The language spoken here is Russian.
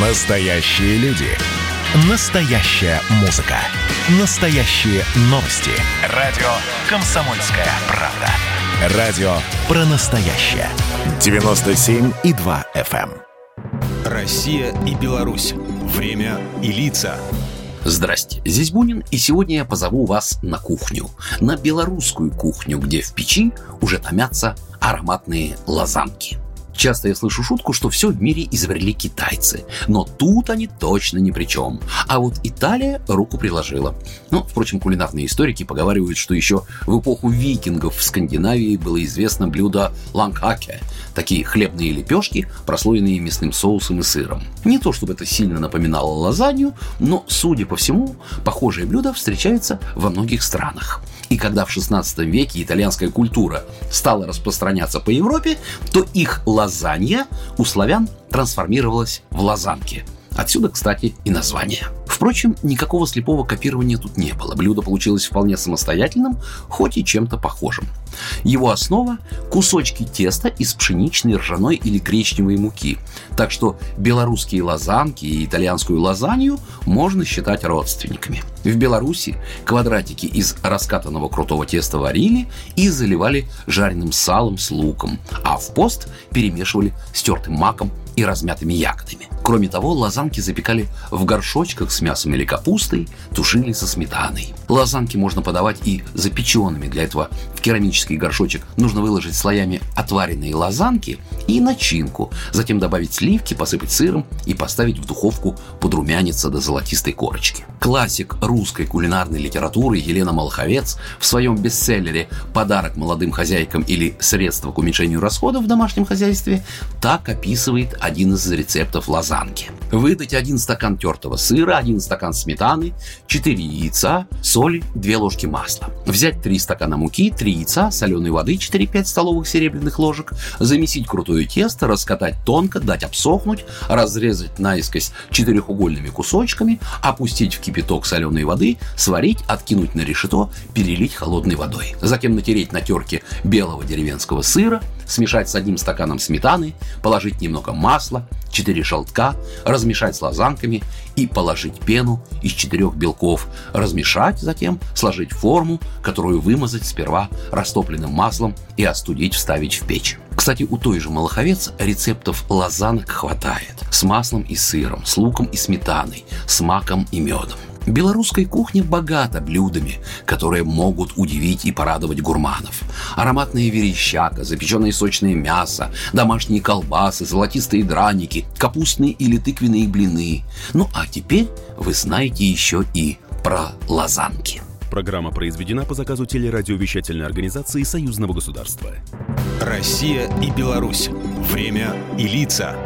Настоящие люди. Настоящая музыка. Настоящие новости. Радио «Комсомольская правда». Радио про настоящее. 97,2 FM. эм. Россия и Беларусь. Время и лица. Здрасте, здесь Бунин, и сегодня я позову вас на кухню. На белорусскую кухню, где в печи уже томятся ароматные лазанки. Часто я слышу шутку, что все в мире изобрели китайцы. Но тут они точно ни при чем. А вот Италия руку приложила. Ну, впрочем, кулинарные историки поговаривают, что еще в эпоху викингов в Скандинавии было известно блюдо лангхаке. Такие хлебные лепешки, прослоенные мясным соусом и сыром. Не то чтобы это сильно напоминало лазанью, но, судя по всему, похожее блюдо встречается во многих странах. И когда в 16 веке итальянская культура стала распространяться по Европе, то их лазанья у славян трансформировалась в лазанки. Отсюда, кстати, и название. Впрочем, никакого слепого копирования тут не было. Блюдо получилось вполне самостоятельным, хоть и чем-то похожим. Его основа – кусочки теста из пшеничной, ржаной или гречневой муки. Так что белорусские лазанки и итальянскую лазанью можно считать родственниками. В Беларуси квадратики из раскатанного крутого теста варили и заливали жареным салом с луком, а в пост перемешивали с тертым маком и размятыми ягодами. Кроме того, лазанки запекали в горшочках с мясом или капустой, тушили со сметаной. Лазанки можно подавать и запеченными. Для этого в керамический горшочек нужно выложить слоями отваренные лазанки и начинку, затем добавить сливки, посыпать сыром и поставить в духовку подрумяниться до золотистой корочки. Классик русской кулинарной литературы Елена Малаховец в своем бестселлере «Подарок молодым хозяйкам» или «Средства к уменьшению расходов в домашнем хозяйстве» так описывает один из рецептов лазанки. Выдать один стакан тертого сыра, один стакан сметаны, 4 яйца, соли, 2 ложки масла. Взять 3 стакана муки, 3 яйца, соленой воды 4-5 столовых серебряных ложек, замесить крутое тесто, раскатать тонко, дать обсохнуть, разрезать наискось четырехугольными кусочками, опустить в кипяток соленой воды, сварить, откинуть на решето, перелить холодной водой. Затем натереть на терке белого деревенского сыра, смешать с одним стаканом сметаны, положить немного масла, 4 желтка, размешать с лазанками и положить пену из четырех белков, размешать затем, сложить форму, которую вымазать сперва растопленным маслом и остудить, вставить в печь. Кстати, у той же Малаховец рецептов лазанок хватает. С маслом и сыром, с луком и сметаной, с маком и медом. Белорусская кухня богата блюдами, которые могут удивить и порадовать гурманов. Ароматная верещака, запеченное сочное мясо, домашние колбасы, золотистые драники, капустные или тыквенные блины. Ну а теперь вы знаете еще и про лазанки. Программа произведена по заказу телерадиовещательной организации Союзного государства. Россия и Беларусь. Время и лица.